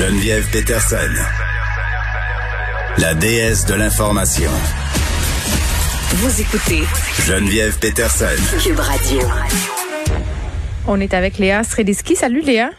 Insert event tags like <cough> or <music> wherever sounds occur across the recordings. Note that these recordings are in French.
Geneviève Peterson. La déesse de l'information. Vous écoutez Geneviève Peterson. Cube Radio. On est avec Léa Srediski. Salut Léa.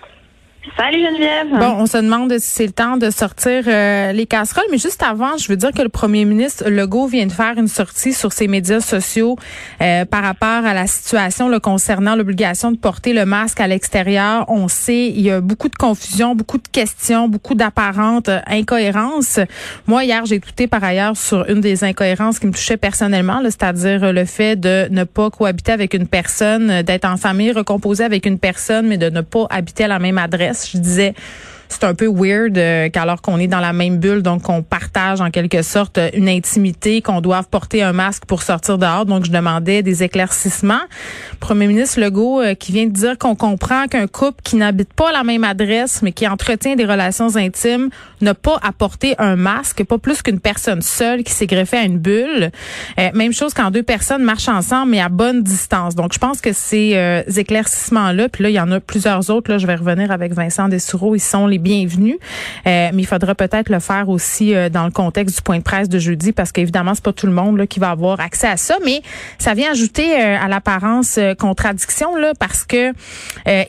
Salut Geneviève. Bon, on se demande si c'est le temps de sortir euh, les casseroles, mais juste avant, je veux dire que le premier ministre Legault vient de faire une sortie sur ses médias sociaux euh, par rapport à la situation le concernant l'obligation de porter le masque à l'extérieur. On sait, il y a beaucoup de confusion, beaucoup de questions, beaucoup d'apparentes euh, incohérences. Moi, hier, j'ai écouté par ailleurs sur une des incohérences qui me touchait personnellement, c'est-à-dire le fait de ne pas cohabiter avec une personne, d'être en famille recomposée avec une personne, mais de ne pas habiter à la même adresse. Je disais, c'est un peu weird euh, qu'alors qu'on est dans la même bulle, donc qu'on partage en quelque sorte une intimité, qu'on doive porter un masque pour sortir dehors. Donc, je demandais des éclaircissements. Premier ministre Legault euh, qui vient de dire qu'on comprend qu'un couple qui n'habite pas la même adresse, mais qui entretient des relations intimes, n'a pas à porter un masque, pas plus qu'une personne seule qui s'est greffée à une bulle. Euh, même chose quand deux personnes marchent ensemble, mais à bonne distance. Donc, je pense que ces euh, éclaircissements-là, puis là, il y en a plusieurs autres, là, je vais revenir avec Vincent Dessoureau, ils sont les bienvenus. Euh, mais il faudra peut-être le faire aussi euh, dans le contexte du point de presse de jeudi parce qu'évidemment, c'est pas tout le monde qui va avoir accès à ça. Mais ça vient ajouter euh, à l'apparence contradiction là, parce que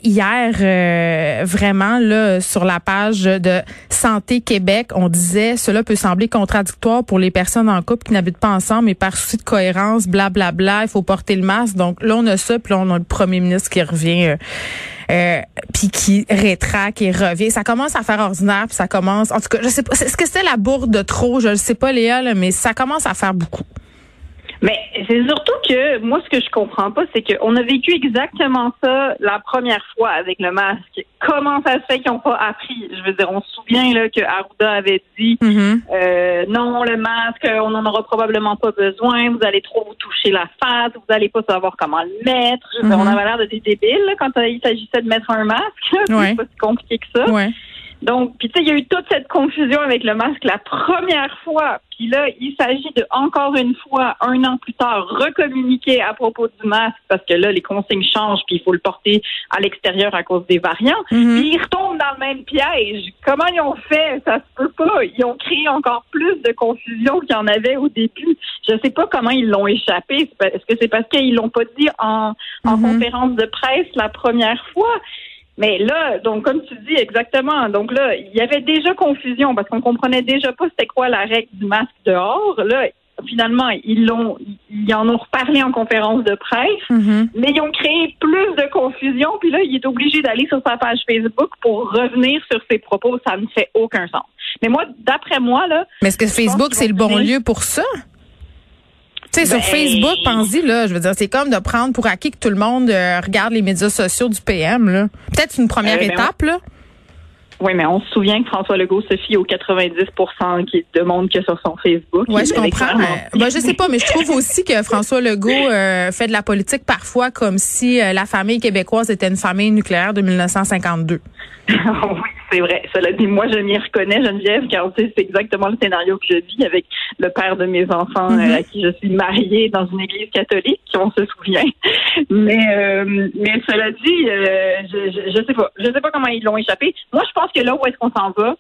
hier, vraiment, là, sur la page de Santé Québec, on disait cela peut sembler contradictoire pour les personnes en couple qui n'habitent pas ensemble, mais par souci de cohérence, blablabla, bla, bla, il faut porter le masque. Donc là, on a ça, puis là, on a le premier ministre qui revient euh, puis qui rétraque et revient. Ça commence à faire ordinaire, puis ça commence. En tout cas, je sais pas. Est-ce que c'était la bourde de trop? Je ne sais pas, Léa, là, mais ça commence à faire beaucoup. Mais c'est surtout que moi, ce que je comprends pas, c'est qu'on a vécu exactement ça la première fois avec le masque. Comment ça se fait qu'ils n'ont pas appris? Je veux dire, on se souvient là, que Arruda avait dit mm-hmm. euh, non, le masque, on n'en aura probablement pas besoin, vous allez trop vous toucher la face, vous n'allez pas savoir comment le mettre. Je veux dire, on Mm-hmm. avait l'air de des débiles là, quand il s'agissait de mettre un masque. <laughs> Ouais. C'est pas si compliqué que ça. Ouais. Donc, puis tu sais, il y a eu toute cette confusion avec le masque la première fois. Puis là, il s'agit de encore une fois, un an plus tard, recommuniquer à propos du masque parce que là, les consignes changent puis il faut le porter à l'extérieur à cause des variants. Mhm. Puis ils retombent dans le même piège. Comment ils ont fait? Ça se peut pas. Ils ont créé encore plus de confusion qu'il y en avait au début. Je sais pas comment ils l'ont échappé. Est-ce que c'est parce qu'ils l'ont pas dit en, en Mhm. conférence de presse la première fois? Mais là, donc comme tu dis exactement, donc là, il y avait déjà confusion parce qu'on comprenait déjà pas c'était quoi la règle du masque dehors. Là, finalement, ils l'ont, ils en ont reparlé en conférence de presse, Mhm. mais ils ont créé plus de confusion. Puis là, il est obligé d'aller sur sa page Facebook pour revenir sur ses propos. Ça ne fait aucun sens. Mais moi, d'après moi, là, Mais est-ce que Facebook, c'est le bon lieu pour ça? Tu sais, sur Ben- Facebook, pense-y, là, je veux dire, c'est comme de prendre pour acquis que tout le monde euh, regarde les médias sociaux du PM, là. Peut-être une première Euh, ben étape, là. oui, mais on se souvient que François Legault se fie aux 90% qui demandent que sur son Facebook. Il je comprends. Euh, ben, je sais pas, mais je trouve aussi que François Legault euh, fait de la politique parfois comme si euh, la famille québécoise était une famille nucléaire de 1952. <laughs> oui, c'est vrai. Cela dit, moi, je m'y reconnais, Geneviève, car tu sais, c'est exactement le scénario que je vis avec le père de mes enfants Mhm. euh, à qui je suis mariée dans une église catholique, qui on se souvient. Mais, euh, mais cela dit, euh, je, je, je sais pas. Je sais pas comment ils l'ont échappé. Moi, je pense que là où est-ce qu'on s'en va,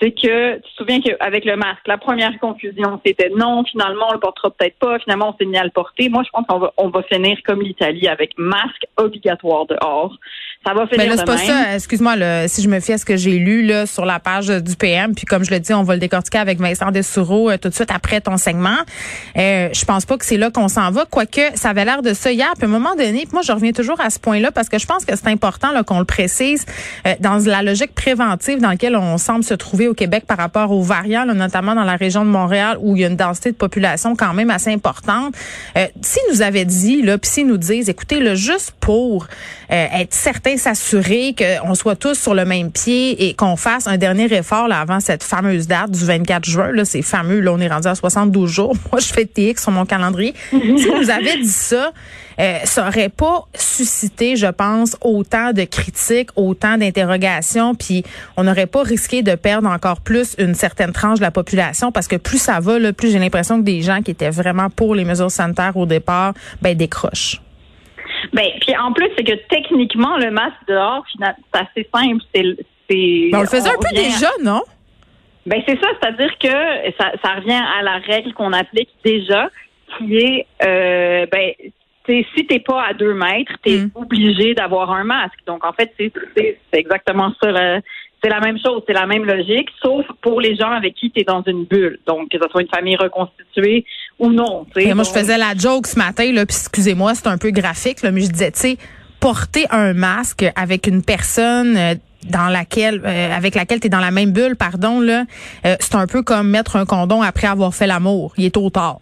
c'est que tu te souviens qu'avec le masque, la première confusion, c'était non, finalement, on le portera peut-être pas, finalement, on s'est mis à le porter. Moi, je pense qu'on va, on va finir comme l'Italie avec masque obligatoire dehors. Ça va finir Mais là, c'est pas même. ça. Excuse-moi, là, si je me fie à ce que j'ai lu là sur la page du PM, puis comme je le dis, on va le décortiquer avec Vincent Dessoureau euh, tout de suite après ton segment. Euh, je pense pas que c'est là qu'on s'en va, quoique ça avait l'air de ça hier. Puis à un moment donné, puis moi, je reviens toujours à ce point-là parce que je pense que c'est important là, qu'on le précise euh, dans la logique préventive dans laquelle on semble se trouver au Québec par rapport aux variants, là, notamment dans la région de Montréal où il y a une densité de population quand même assez importante. Euh, S'ils nous avaient dit, là, puis s'ils nous disent, écoutez, là, juste pour euh, être certain, s'assurer qu'on soit tous sur le même pied et qu'on fasse un dernier effort là, avant cette fameuse date du 24 juin. Là, c'est fameux. Là, on est rendu à 72 jours. <laughs> Moi, je fais TX sur mon calendrier. si <laughs> vous avez dit ça, euh, ça aurait pas suscité, je pense, autant de critiques, autant d'interrogations, puis on n'aurait pas risqué de perdre encore plus une certaine tranche de la population parce que plus ça va, là, plus j'ai l'impression que des gens qui étaient vraiment pour les mesures sanitaires au départ, ben décrochent. Ben, puis en plus, c'est que techniquement, le masque dehors, c'est assez simple. C'est. Ben, on le faisait un peu à- déjà, non? Ben c'est ça, c'est-à-dire que ça, ça revient à la règle qu'on applique déjà, qui est euh, ben t'sais, si t'es pas à deux mètres, t'es Mm. obligé d'avoir un masque. Donc en fait, c'est exactement ça. C'est la même chose, c'est la même logique, sauf pour les gens avec qui tu es dans une bulle. Donc, que ce soit une famille reconstituée ou non. t'sais. Moi, je faisais la joke ce matin, là, puis excusez-moi, c'est un peu graphique, là, mais je disais, tu sais, porter un masque avec une personne euh, dans laquelle, euh, avec laquelle tu es dans la même bulle, pardon, là, euh, c'est un peu comme mettre un condom après avoir fait l'amour. Il est tôt tard.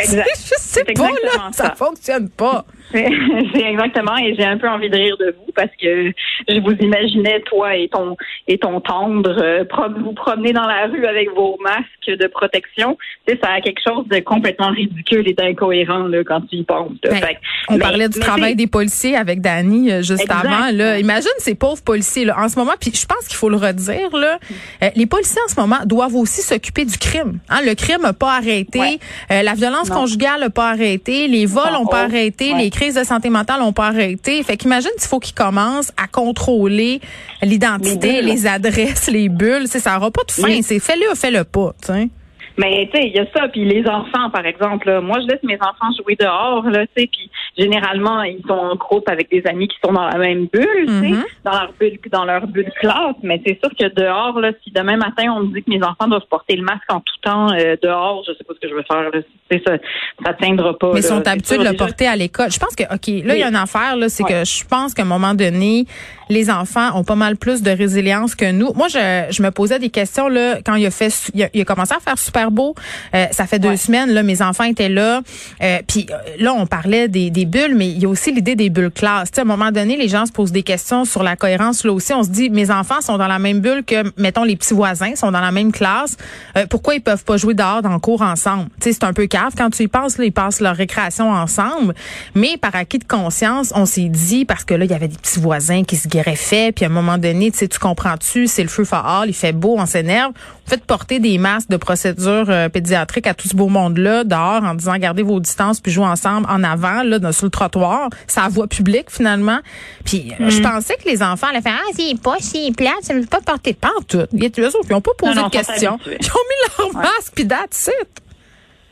Exact. <laughs> je sais C'est pas, là, ça ça. fonctionne pas. <laughs> C'est exactement, et j'ai un peu envie de rire de vous parce que je vous imaginais, toi et ton et ton tendre, euh, vous promener dans la rue avec vos masques de protection. Tu sais, ça a quelque chose de complètement ridicule et d'incohérent là, quand tu y penses. Ben, Fait On mais- parlait du travail des policiers avec Dani euh, juste Exact. avant. Là. Imagine ces pauvres policiers là, en ce moment. Puis je pense qu'il faut le redire. Là, euh, les policiers en ce moment doivent aussi s'occuper du crime. Hein, le crime n'a pas arrêté. Ouais. Euh, la violence Non. conjugale n'a pas arrêté. Les vols n'ont pas arrêté. Ouais. Les crises de santé mentale n'ont pas arrêté. Fait qu'imagine s'il faut qu'ils commencent à contrôler l'identité, Les adresses, les bulles. Ça n'aura pas de fin. Oui. C'est fais-le fais-le pas. tu sais. Mais tu sais, il y a ça, puis les enfants, par exemple. là. moi, je laisse mes enfants jouer dehors, là, tu sais, puis généralement, ils sont en groupe avec des amis qui sont dans la même bulle, tu sais, Mhm. dans leur bulle, dans leur bulle classe. Mais c'est sûr que dehors, là, si demain matin on me dit que mes enfants doivent porter le masque en tout temps euh, dehors, je sais pas ce que je vais faire. Là, Tu sais, ça, ça tiendra pas. Mais ils sont habitués de le déjà. porter à l'école. Je pense que, OK, là, il y a une affaire, là, c'est que je pense qu'à un moment donné, les enfants ont pas mal plus de résilience que nous. Moi, je, je me posais des questions, là, quand il a fait, il a, il a commencé à faire super beau. Euh, ça fait deux Ouais. semaines, là, mes enfants étaient là. Euh, puis euh, là, on parlait des, des bulles, mais il y a aussi l'idée des bulles classes. Tu sais, à un moment donné, les gens se posent des questions sur la cohérence. Là aussi, on se dit, mes enfants sont dans la même bulle que, mettons, les petits voisins sont dans la même classe. Euh, pourquoi ils peuvent pas jouer dehors dans le cours ensemble? Tu sais, c'est un peu cave quand tu y penses, là, ils passent leur récréation ensemble. Mais par acquis de conscience, on s'est dit, parce que là, il y avait des petits voisins qui se greffaient, puis à un moment donné, tu sais, tu comprends-tu, c'est le feu fort, il fait beau, on s'énerve. Faites porter des masques de procédure euh, pédiatrique à tout ce beau monde-là, dehors, en disant, gardez vos distances, puis jouez ensemble en avant, là, dans, sur le trottoir. C'est à voie publique, finalement. Puis euh, Mm. je pensais que les enfants allaient faire, ah, c'est pas si plate, ça ne veut pas porter de tout. Il y a eux autres qui n'ont pas posé Non, non, de ils questions. Ils ont mis leur Ouais. masque, puis that's it.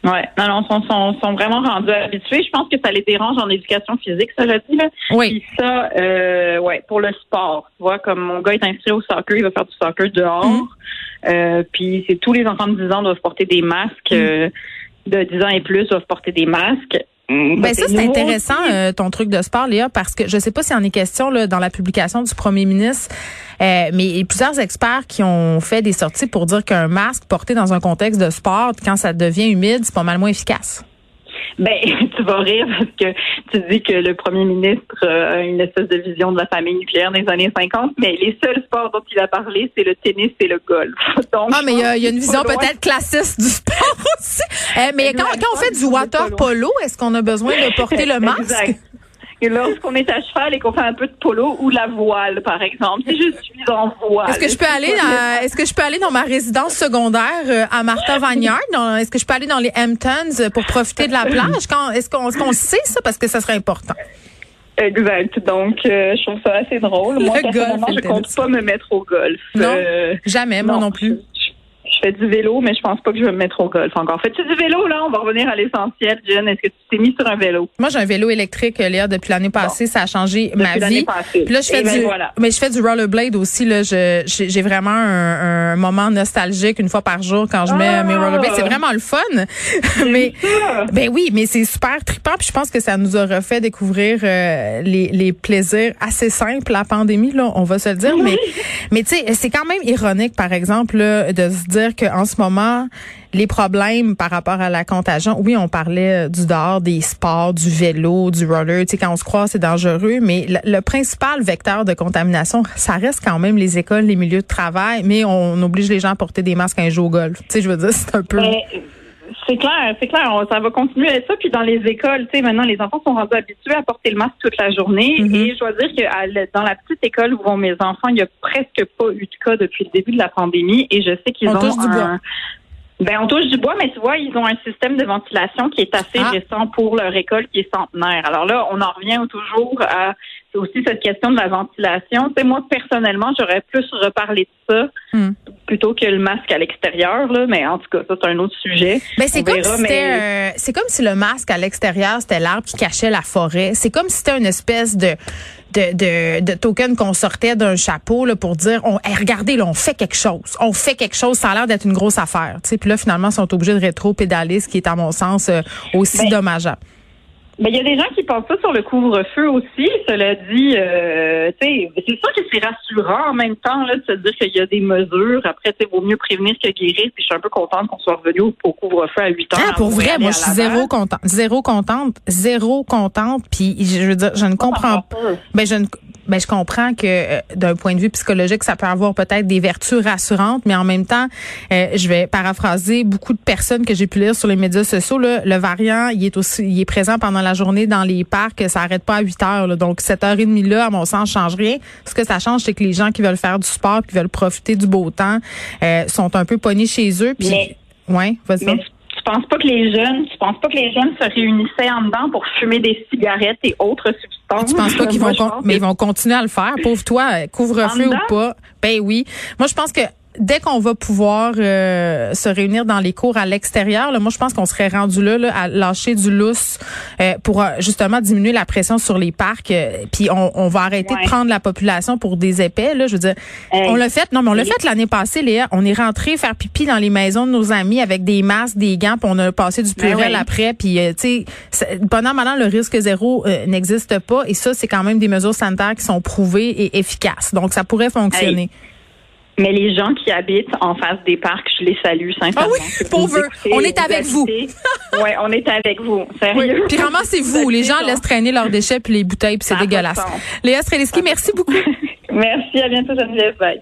Ouais, non, non, sont, sont, sont vraiment rendus habitués. Je pense que ça les dérange en éducation physique, ça, je dis, là. Oui. Puis ça, euh, ouais, pour le sport, tu vois, comme mon gars est inscrit au soccer, il va faire du soccer dehors. Mhm. Euh, puis c'est tous les enfants de 10 ans doivent porter des masques. euh, de 10 ans et plus doivent porter des masques. Mm, Ben ça, c'est intéressant, euh, ton truc de sport, Léa, parce que je sais pas s'il en est question là, dans la publication du premier ministre, euh, mais il y a plusieurs experts qui ont fait des sorties pour dire qu'un masque porté dans un contexte de sport, quand ça devient humide, c'est pas mal moins efficace. Ben, <laughs> tu vas rire parce que tu dis que le premier ministre a une espèce de vision de la famille nucléaire des années 50, mais les seuls sports dont il a parlé, c'est le tennis et le golf. <laughs> Donc, Ah, mais il y a, il y a une vision peut-être classiste du sport <laughs> aussi. Euh, mais quand, quand on fait du water polo, est-ce qu'on a besoin de porter le masque? Exact. Lorsqu'on est à cheval et qu'on fait un peu de polo ou la voile, par exemple, si je suis en voile. Est-ce que je peux aller dans, est-ce que je peux aller dans ma résidence secondaire euh, à Martha? Dans- Est-ce que je peux aller dans les Hamptons euh, pour profiter de la plage? Quand, est-ce qu'on, sait ça? Parce que ça serait important. Exact. Donc, euh, je trouve ça assez drôle. Moi, Le personnellement, golf je compte pas me mettre au golf. Non. Euh, Jamais, moi non plus. Je, fais du vélo, mais je pense pas que je vais me mettre au golf encore. Fais-tu du vélo, là? On va revenir à l'essentiel. Jen, est-ce que tu t'es mis sur un vélo? Moi, j'ai un vélo électrique, euh, Léa, depuis l'année passée. Ça a changé ma Depuis vie. passée. Puis là, je fais ben du, voilà. mais je fais du rollerblade aussi. Là, je, j'ai, vraiment un, un moment nostalgique une fois par jour quand je mets Ah! mes rollerblades. C'est vraiment le fun. <laughs> mais, ça. ben oui, mais c'est super trippant. Puis je pense que ça nous a refait découvrir euh, les, les plaisirs assez simples la pandémie. Là, on va se le dire. Mais, mais tu sais, c'est quand même ironique, par exemple, là, de se dire qu'en ce moment les problèmes par rapport à la contagion. Oui, on parlait du dehors, des sports, du vélo, du roller. Tu sais, quand on se croise, c'est dangereux. Mais le, principal vecteur de contamination, ça reste quand même les écoles, les milieux de travail. Mais on oblige les gens à porter des masques quand ils jouent au golf. Tu sais, je veux dire, c'est un peu. Mais, c'est clair, c'est clair. On- ça va continuer à être ça. Puis dans les écoles, tu sais, maintenant, les enfants sont rendus habitués à porter le masque toute la journée. Mhm. Et je dois dire que à dans la petite école où vont mes enfants, il n'y a presque pas eu de cas depuis le début de la pandémie. Et je sais qu'ils On ont touche du un- bois. Ben, on touche du bois, mais tu vois, ils ont un système de ventilation qui est assez Ah. récent pour leur école qui est centenaire. Alors là, on en revient toujours à aussi cette question de la ventilation. Tu sais, moi, personnellement, j'aurais plus reparlé de ça Hmm. plutôt que le masque à l'extérieur, là. Mais en tout cas, ça, c'est un autre sujet. Ben, c'est On comme, si mais- euh, c'est comme si le masque à l'extérieur, c'était l'arbre qui cachait la forêt. C'est comme si c'était une espèce de, de, de, de token qu'on sortait d'un chapeau là, pour dire on, hey, regardez, là, on fait quelque chose. On fait quelque chose. Ça a l'air d'être une grosse affaire. Tu sais, Puis là, finalement, ils sont obligés de rétro-pédaler, ce qui est, à mon sens, euh, aussi Ben, dommageable. Mais il y a des gens qui pensent ça sur le couvre-feu aussi. Cela dit, euh, c'est sûr que c'est rassurant en même temps là, de se dire qu'il y a des mesures. Après, sais, vaut mieux prévenir que guérir. Puis je suis un peu contente qu'on soit revenu au, au couvre-feu à 8 heures. Ah, pour vrai, moi, je suis zéro contente. Zéro contente. Zéro contente. Puis, je veux dire, je ne comprends pas. Ben, je ne, ben, je comprends que euh, d'un point de vue psychologique, ça peut avoir peut-être des vertus rassurantes, mais en même temps, euh, je vais paraphraser beaucoup de personnes que j'ai pu lire sur les médias sociaux. Là, le variant, il est aussi, il est présent pendant la journée dans les parcs. Ça arrête pas à 8 heures. là. donc, cette heure et demie là, à mon sens, change rien. Ce que ça change, c'est que les gens qui veulent faire du sport, qui veulent profiter du beau temps, euh, sont un peu pognés chez eux. Puis, Mais- ouais, vas-y. Mais tu, tu penses pas que les jeunes, tu penses pas que les jeunes se réunissaient en dedans pour fumer des cigarettes et autres substances? Tu penses pas qu'ils vont, con- mais ils vont continuer à le faire? Pauvre toi, couvre-feu ou pas? Ben oui. Moi, je pense que dès qu'on va pouvoir euh, se réunir dans les cours à l'extérieur, là, moi, je pense qu'on serait rendu là, là, à lâcher du lousse euh, pour euh, justement diminuer la pression sur les parcs. euh, Puis on, on va arrêter Ouais. de prendre la population pour des épais. Là, je veux dire, Hey. on l'a fait. Non, mais on l'a fait l'année passée, Léa. On est rentré faire pipi dans les maisons de nos amis avec des masques, des gants, puis on a passé du Ben pluriel oui. après. Puis, euh, tu sais, pendant maintenant, le risque zéro euh, n'existe pas. Et ça, c'est quand même des mesures sanitaires qui sont prouvées et efficaces. Donc, ça pourrait fonctionner. Mais les gens qui habitent en face des parcs, je les salue sincèrement. Ah oui, vous pauvres. On est avec vous. Oui, on est avec vous. Oui. Sérieux? Puis ramassez-vous. Les gens laissent traîner leurs déchets puis les bouteilles, puis c'est dégueulasse. Léa Streliski, merci beaucoup. <laughs> Merci, à bientôt Geneviève. Bye.